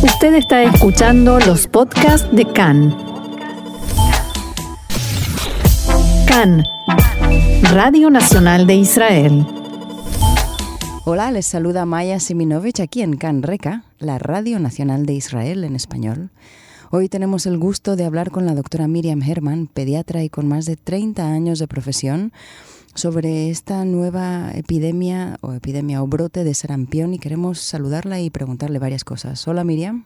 Usted está escuchando los podcasts de CAN. CAN, Radio Nacional de Israel. Hola, les saluda Maya Siminovich aquí en CAN Reca, la Radio Nacional de Israel en español. Hoy tenemos el gusto de hablar con la doctora Miriam Herman, pediatra y con más de 30 años de profesión, sobre esta nueva epidemia o epidemia o brote de sarampión y queremos saludarla y preguntarle varias cosas. Hola Miriam.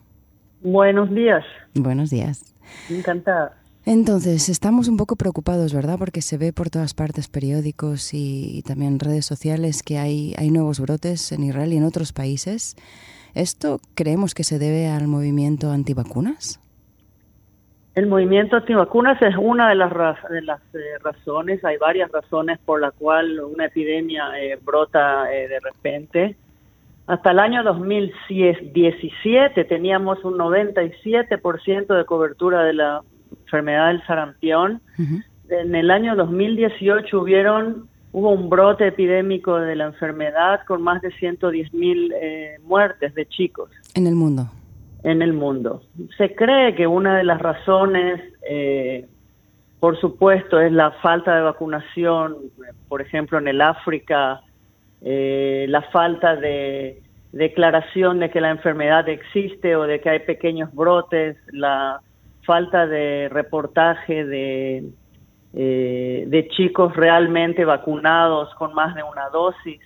Buenos días. Buenos días. Encantada. Entonces, estamos un poco preocupados, ¿verdad? Porque se ve por todas partes, periódicos y, y también redes sociales, que hay, hay nuevos brotes en Israel y en otros países. ¿Esto creemos que se debe al movimiento antivacunas? El movimiento antivacunas es una de las, de las eh, razones, hay varias razones por la cual una epidemia eh, brota eh, de repente. Hasta el año 2017 teníamos un 97% de cobertura de la enfermedad del sarampión. En el año 2018 hubieron hubo un brote epidémico de la enfermedad con más de 110 mil muertes de chicos. En el mundo en el mundo. Se cree que una de las razones, eh, por supuesto, es la falta de vacunación, por ejemplo, en el África, eh, la falta de declaración de que la enfermedad existe o de que hay pequeños brotes, la falta de reportaje de, eh, de chicos realmente vacunados con más de una dosis.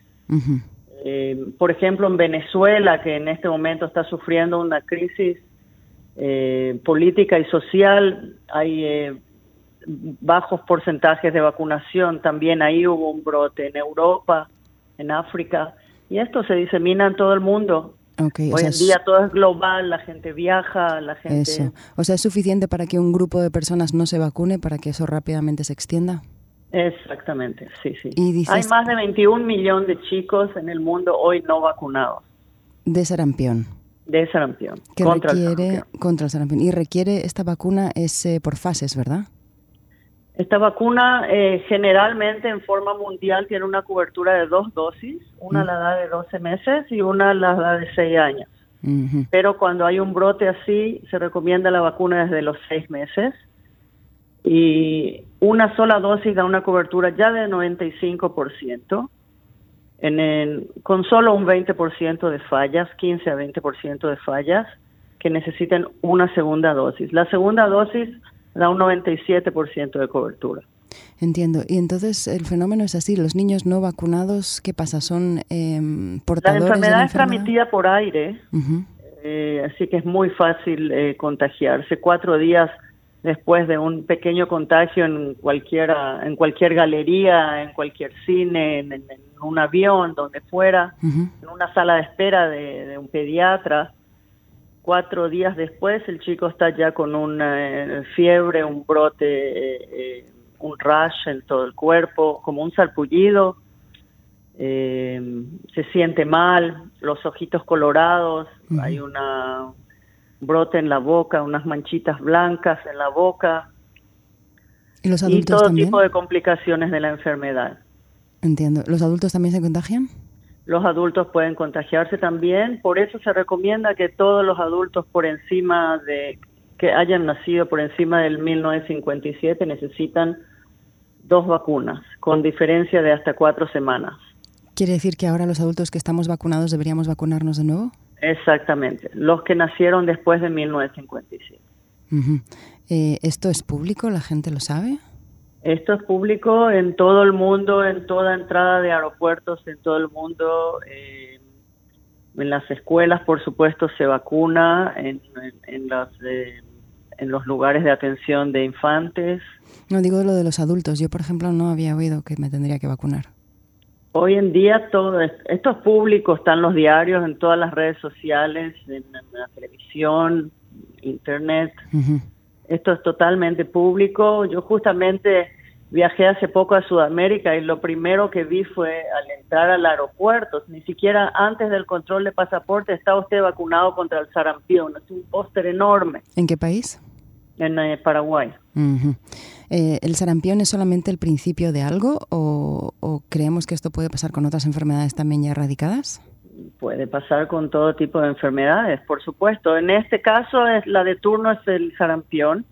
Eh, por ejemplo, en Venezuela, que en este momento está sufriendo una crisis eh, política y social, hay eh, bajos porcentajes de vacunación, también ahí hubo un brote en Europa, en África, y esto se disemina en todo el mundo. Hoy en día todo es global, la gente viaja, la gente... Eso. O sea, ¿es suficiente para que un grupo de personas no se vacune, para que eso rápidamente se extienda? Exactamente, sí, sí. Hay más de 21 millones de chicos en el mundo hoy no vacunados. De sarampión. De sarampión. Que contra requiere, el Contra el sarampión. Y requiere, esta vacuna es eh, por fases, ¿verdad? Esta vacuna eh, generalmente en forma mundial tiene una cobertura de dos dosis, una mm. la da de 12 meses y una la da de 6 años. Pero cuando hay un brote así, se recomienda la vacuna desde los 6 meses y una sola dosis da una cobertura ya de 95%, en con solo un 20% de fallas, 15 a 20% de fallas, que necesiten una segunda dosis. La segunda dosis da un 97% de cobertura. Entiendo. Y entonces el fenómeno es así, los niños no vacunados, ¿qué pasa? ¿Son eh, portadores la enfermedad, de la es transmitida por aire, eh, así que es muy fácil eh, contagiarse. Cuatro días después de un pequeño contagio en cualquiera, en cualquier galería, en cualquier cine, en, un avión, donde fuera, en una sala de espera de, un pediatra. Cuatro días después el chico está ya con una eh, fiebre, un brote, eh, eh, un rash en todo el cuerpo, como un salpullido. se siente mal, los ojitos colorados, hay una brote en la boca, unas manchitas blancas en la boca. ¿Y, los adultos todo tipo de complicaciones de la enfermedad. Entiendo. ¿Los adultos también se contagian? Los adultos pueden contagiarse también, por eso se recomienda que todos los adultos por encima de que hayan nacido por encima del 1957 necesitan dos vacunas, con diferencia de hasta cuatro semanas. ¿Quiere decir que ahora los adultos que estamos vacunados deberíamos vacunarnos de nuevo? Exactamente, los que nacieron después de 1957. Eh, ¿Esto es público? ¿La gente lo sabe? Esto es público en todo el mundo, en toda entrada de aeropuertos, en todo el mundo. Eh, en las escuelas, por supuesto, se vacuna, en, eh, en los lugares de atención de infantes. No digo lo de los adultos. Yo, por ejemplo, no había oído que me tendría que vacunar. Hoy en día todo esto es público, están los diarios, en todas las redes sociales, en, la televisión, internet. Esto es totalmente público. Yo justamente viajé hace poco a Sudamérica y lo primero que vi fue al entrar al aeropuerto, ni siquiera antes del control de pasaporte estaba usted vacunado contra el sarampión. Es un póster enorme. ¿En qué país? En eh, Paraguay. Eh, ¿El sarampión es solamente el principio de algo o, creemos que esto puede pasar con otras enfermedades también ya erradicadas? puede pasar con todo tipo de enfermedades, por supuesto. En este caso, es la de turno es el sarampión,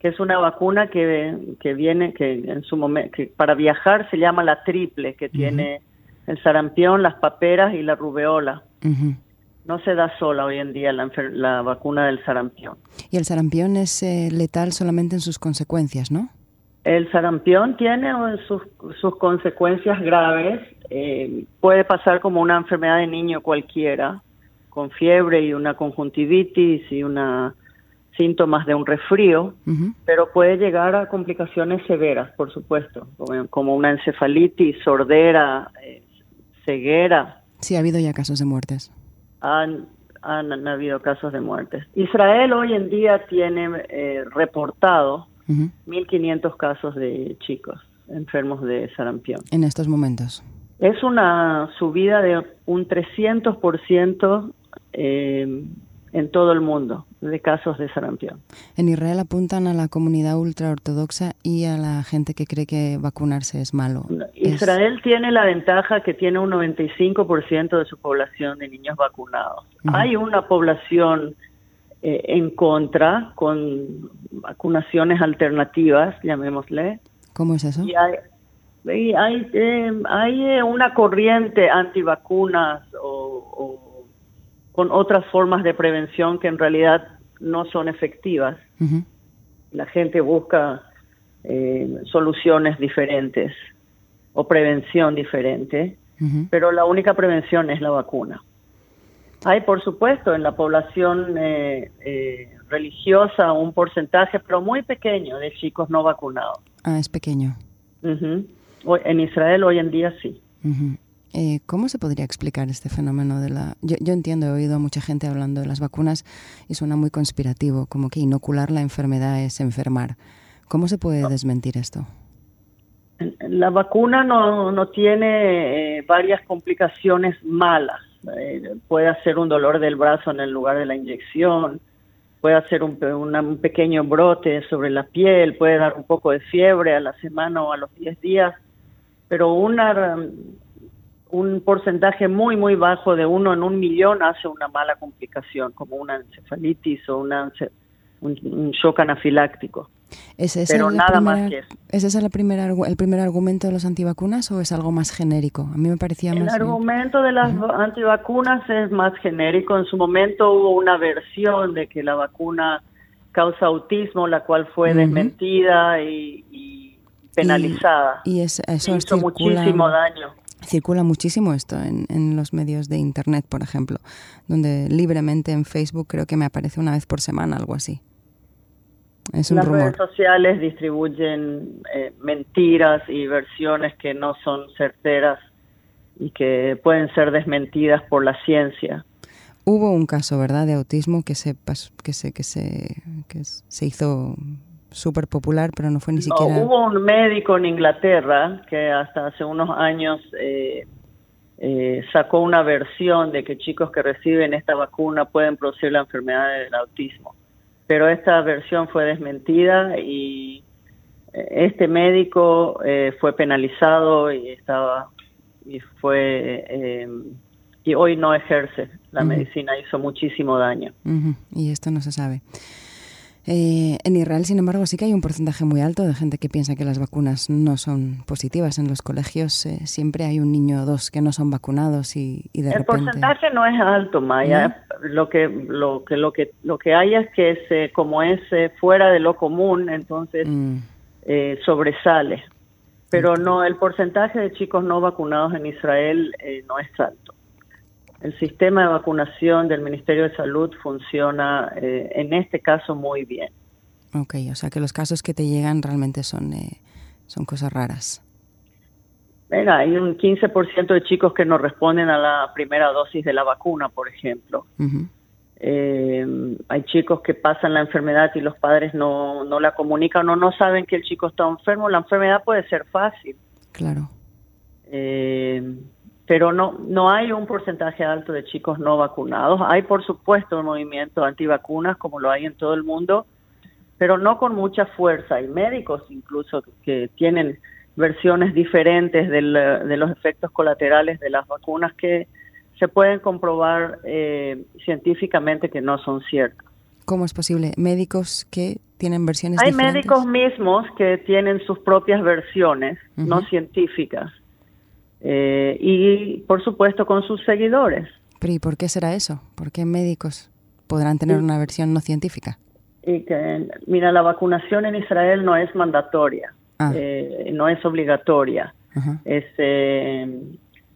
que es una vacuna que, que viene, que en su momento, que para viajar se llama la triple, que tiene el sarampión, las paperas y la rubeola. No se da sola hoy en día la, la vacuna del sarampión. Y el sarampión es eh, letal solamente en sus consecuencias, ¿no? El sarampión tiene sus, sus consecuencias graves. Eh, puede pasar como una enfermedad de niño cualquiera, con fiebre y una conjuntivitis y una síntomas de un resfrío, pero puede llegar a complicaciones severas, por supuesto, como, una encefalitis, sordera, eh, ceguera. Sí, ha habido ya casos de muertes. Han, han, habido casos de muertes. Israel hoy en día tiene eh, reportado 1.500 casos de chicos enfermos de sarampión. En estos momentos. Es una subida de un 300% eh, en todo el mundo de casos de sarampión. En Israel apuntan a la comunidad ultraortodoxa y a la gente que cree que vacunarse es malo. Israel tiene la ventaja que tiene un 95% de su población de niños vacunados. Hay una población eh, en contra con vacunaciones alternativas, llamémosle. ¿Cómo es eso? Y hay, hay, eh, hay eh, una corriente antivacunas o, o con otras formas de prevención que en realidad no son efectivas. La gente busca soluciones diferentes o prevención diferente, pero la única prevención es la vacuna. Hay, por supuesto, en la población eh, eh, religiosa un porcentaje, pero muy pequeño, de chicos no vacunados. Ah, es pequeño. En Israel hoy en día sí. Eh, ¿Cómo se podría explicar este fenómeno de la... Yo, yo, entiendo, he oído a mucha gente hablando de las vacunas y suena muy conspirativo, como que inocular la enfermedad es enfermar. ¿Cómo se puede desmentir esto? La vacuna no, no tiene varias complicaciones malas eh, puede hacer un dolor del brazo en el lugar de la inyección, puede hacer un, un, pequeño brote sobre la piel, puede dar un poco de fiebre a la semana o a los 10 días, pero una, un porcentaje muy, muy bajo de uno en un millón hace una mala complicación, como una encefalitis o una, un shock anafiláctico. ¿Es Pero nada más que eso. ¿Es ese el primer, el primer argumento de los antivacunas o es algo más genérico? A mí me parecía el más... El argumento de las antivacunas es más genérico. En su momento hubo una versión de que la vacuna causa autismo, la cual fue desmentida y, penalizada. Y, eso hizo circula, muchísimo daño. Circula muchísimo esto en, en los medios de Internet, por ejemplo, donde libremente en Facebook creo que me aparece una vez por semana, algo así. Las redes sociales distribuyen eh, mentiras y versiones que no son certeras y que pueden ser desmentidas por la ciencia. Hubo un caso, ¿verdad?, de autismo que se que se que se que se hizo súper popular, pero no fue ni siquiera. Hubo un médico en Inglaterra que hasta hace unos años eh, eh, sacó una versión de que chicos que reciben esta vacuna pueden producir la enfermedad del autismo. Pero esta versión fue desmentida y eh, este médico eh, fue penalizado y estaba y fue eh, y hoy no ejerce la medicina hizo muchísimo daño. Y esto no se sabe eh, en Israel, sin embargo, sí que hay un porcentaje muy alto de gente que piensa que las vacunas no son positivas. En los colegios eh, siempre hay un niño o dos que no son vacunados y, de El porcentaje no es alto, Maya. Lo que lo que lo que lo que hay es que es, como es eh, fuera de lo común, entonces mm. sobresale. Pero no, el porcentaje de chicos no vacunados en Israel no es alto el sistema de vacunación del Ministerio de Salud funciona eh, en este caso muy bien. Ok, o sea que los casos que te llegan realmente son, eh, son cosas raras. Mira, hay un 15% de chicos que no responden a la primera dosis de la vacuna, por ejemplo. Eh, hay chicos que pasan la enfermedad y los padres no, no la comunican o no saben que el chico está enfermo. La enfermedad puede ser fácil. Claro. Eh, pero no no hay un porcentaje alto de chicos no vacunados. Hay, por supuesto, un movimiento antivacunas como lo hay en todo el mundo, pero no con mucha fuerza. Hay médicos incluso que tienen versiones diferentes de los efectos colaterales de las vacunas que se pueden comprobar científicamente que no son ciertas. ¿Cómo es posible? ¿Médicos que tienen versiones Hay diferentes? médicos mismos que tienen sus propias versiones, no científicas. Eh, y, por supuesto, con sus seguidores. ¿Pero y por qué será eso? ¿Por qué médicos podrán tener una versión no científica? Y que, mira, la vacunación en Israel no es mandatoria, Ah. eh, no es obligatoria. Ajá. Es, eh,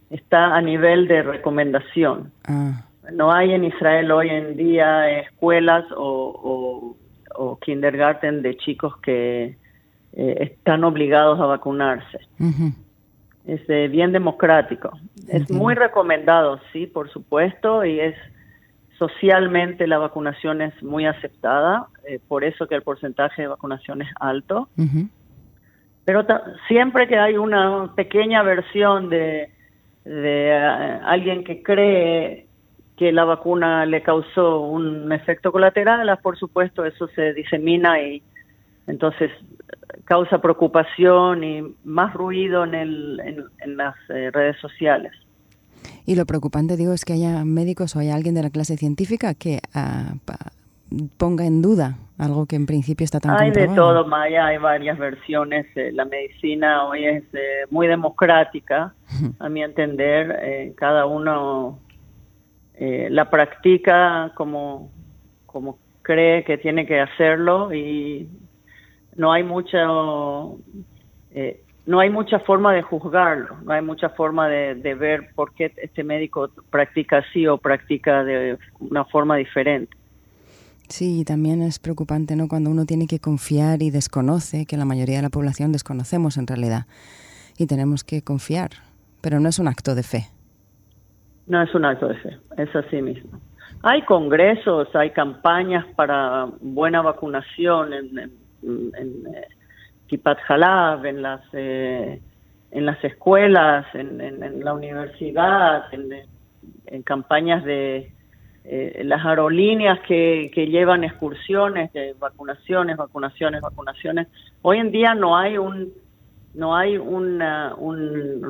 está a nivel de recomendación. Ah, No hay en Israel hoy en día escuelas o, o, o kindergarten de chicos que eh, están obligados a vacunarse. ujú. Es eh, bien democrático. Es muy recomendado, sí, por supuesto, y es socialmente la vacunación es muy aceptada, eh, por eso que el porcentaje de vacunación es alto. Pero siempre que hay una pequeña versión de, de eh, alguien que cree que la vacuna le causó un efecto colateral, ah, por supuesto eso se disemina y entonces causa preocupación y más ruido en, el, en, en las eh, redes sociales. Y lo preocupante, digo, es que haya médicos o haya alguien de la clase científica que pa- ponga en duda algo que en principio está tan Hay de todo, Maya, hay varias versiones. eh, la medicina hoy es eh, muy democrática, a mi entender. eh, cada uno eh, la practica como, como cree que tiene que hacerlo y no hay mucho eh, no hay mucha forma de juzgarlo, no hay mucha forma de, de ver por qué este médico practica así o practica de una forma diferente. Sí, y también es preocupante, ¿no? Cuando uno tiene que confiar y desconoce, que la mayoría de la población desconocemos en realidad, y tenemos que confiar, pero no es un acto de fe. No es un acto de fe, es así mismo. Hay congresos, hay campañas para buena vacunación en, en, en, eh, Kipat Halab, en las eh, en las escuelas, en, la universidad, en, campañas de eh, las aerolíneas que, que llevan excursiones de vacunaciones, vacunaciones, vacunaciones. Hoy en día no hay un no hay un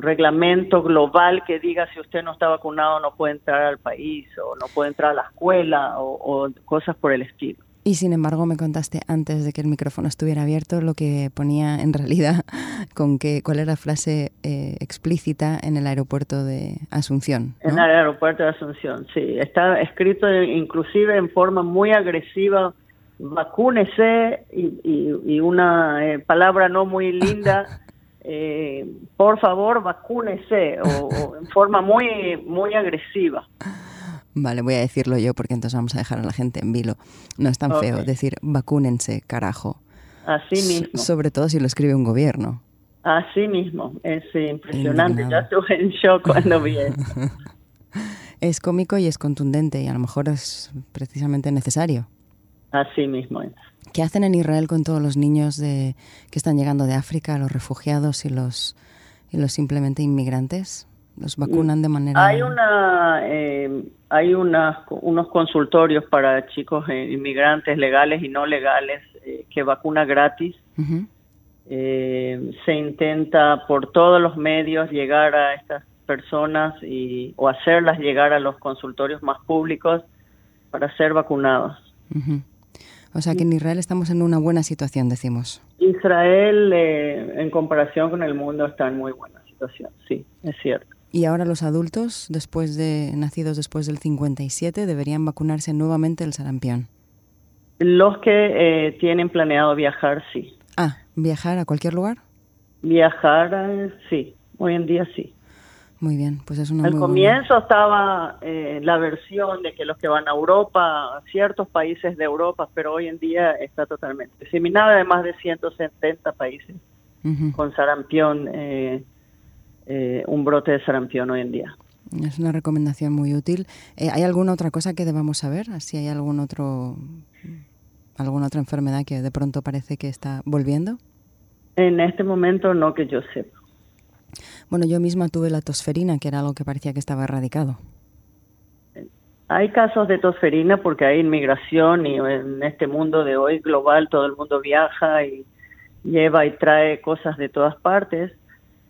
reglamento global que diga si usted no está vacunado no puede entrar al país o no puede entrar a la escuela o cosas por el estilo. Y sin embargo me contaste antes de que el micrófono estuviera abierto lo que ponía en realidad con que cuál era la frase eh, explícita en el aeropuerto de Asunción. En el aeropuerto de Asunción, sí. Está escrito inclusive en forma muy agresiva, vacúnese y, y- y una eh, palabra no muy linda, eh, por favor vacúnese, o, o en forma muy, muy agresiva. Vale, voy a decirlo yo porque entonces vamos a dejar a la gente en vilo. No es tan feo decir vacúnense, carajo. Así S- mismo. sobre todo si lo escribe un gobierno. Así mismo, es impresionante. Ya estuve en shock cuando vi eso. Es cómico y es contundente y a lo mejor es precisamente necesario. Así mismo es. ¿Qué hacen en Israel con todos los niños de, que están llegando de África, los refugiados y los, y los simplemente inmigrantes? ¿Los vacunan de manera...? Hay una, eh, hay unas, unos consultorios para chicos eh, inmigrantes legales y no legales eh, que vacuna gratis. Eh, se intenta por todos los medios llegar a estas personas y o hacerlas llegar a los consultorios más públicos para ser vacunados. O sea que en Israel estamos en una buena situación, decimos. Israel, eh, en comparación con el mundo, está en muy buena situación. Sí, es cierto. Y ahora los adultos, después de nacidos después del 57, deberían vacunarse nuevamente el sarampión. Los que eh, tienen planeado viajar, sí. Ah, viajar a cualquier lugar. Viajar, eh, sí. Hoy en día sí. Muy bien, pues es una Al muy buena- comienzo estaba eh, la versión de que los que van a Europa, a ciertos países de Europa, pero hoy en día está totalmente diseminada de más de 170 países con sarampión, eh, un brote de sarampión hoy en día. Es una recomendación muy útil. Eh, ¿Hay alguna otra cosa que debamos saber? Si hay algún otro, alguna otra enfermedad que de pronto parece que está volviendo. En este momento no que yo sepa. Bueno, yo misma tuve la tosferina, que era algo que parecía que estaba erradicado. Hay casos de tosferina porque hay inmigración y en este mundo de hoy global todo el mundo viaja y lleva y trae cosas de todas partes.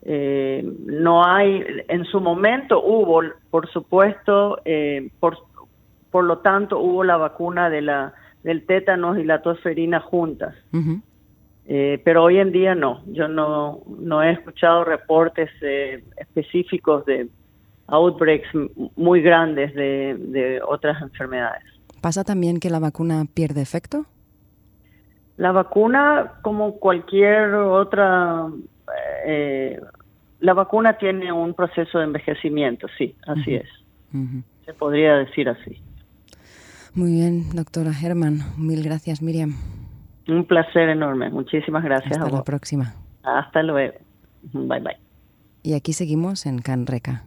Eh, no hay, en su momento hubo, por supuesto, eh, por, por lo tanto hubo la vacuna de la del tétanos y la tosferina juntas. Eh, pero hoy en día no, yo no, no he escuchado reportes específicos de outbreaks muy grandes de, de otras enfermedades. ¿Pasa también que la vacuna pierde efecto? La vacuna, como cualquier otra, eh, la vacuna tiene un proceso de envejecimiento, sí, así es. Se podría decir así. Muy bien, doctora Herman. Mil gracias, Miriam. Un placer enorme. Muchísimas gracias. Hasta la próxima. Hasta luego. Bye bye. Y aquí seguimos en Canreca.